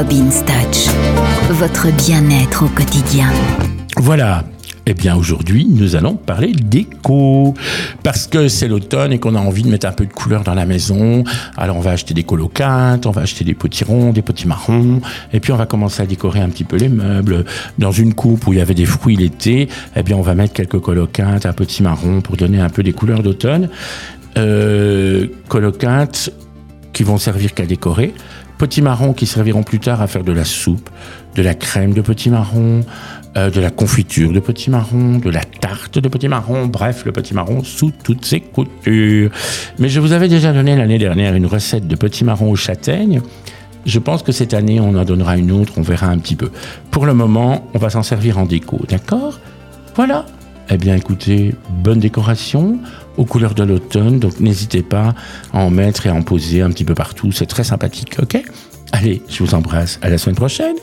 Robin Touch, votre bien-être au quotidien. Voilà, eh bien aujourd'hui, nous allons parler déco. Parce que c'est l'automne et qu'on a envie de mettre un peu de couleur dans la maison. Alors on va acheter des colocates, on va acheter des potirons, des petits marrons. Et puis on va commencer à décorer un petit peu les meubles. Dans une coupe où il y avait des fruits l'été, eh bien on va mettre quelques colocates, un petit marron pour donner un peu des couleurs d'automne. Euh, qui vont servir qu'à décorer. Petits marrons qui serviront plus tard à faire de la soupe, de la crème de petits marrons, euh, de la confiture de petit marron, de la tarte de petit marron, bref, le petit marron sous toutes ses coutures. Mais je vous avais déjà donné l'année dernière une recette de petit marron aux châtaignes. Je pense que cette année, on en donnera une autre, on verra un petit peu. Pour le moment, on va s'en servir en déco, d'accord? Voilà. Eh bien, écoutez, bonne décoration aux couleurs de l'automne, donc n'hésitez pas à en mettre et à en poser un petit peu partout, c'est très sympathique, ok? Allez, je vous embrasse, à la semaine prochaine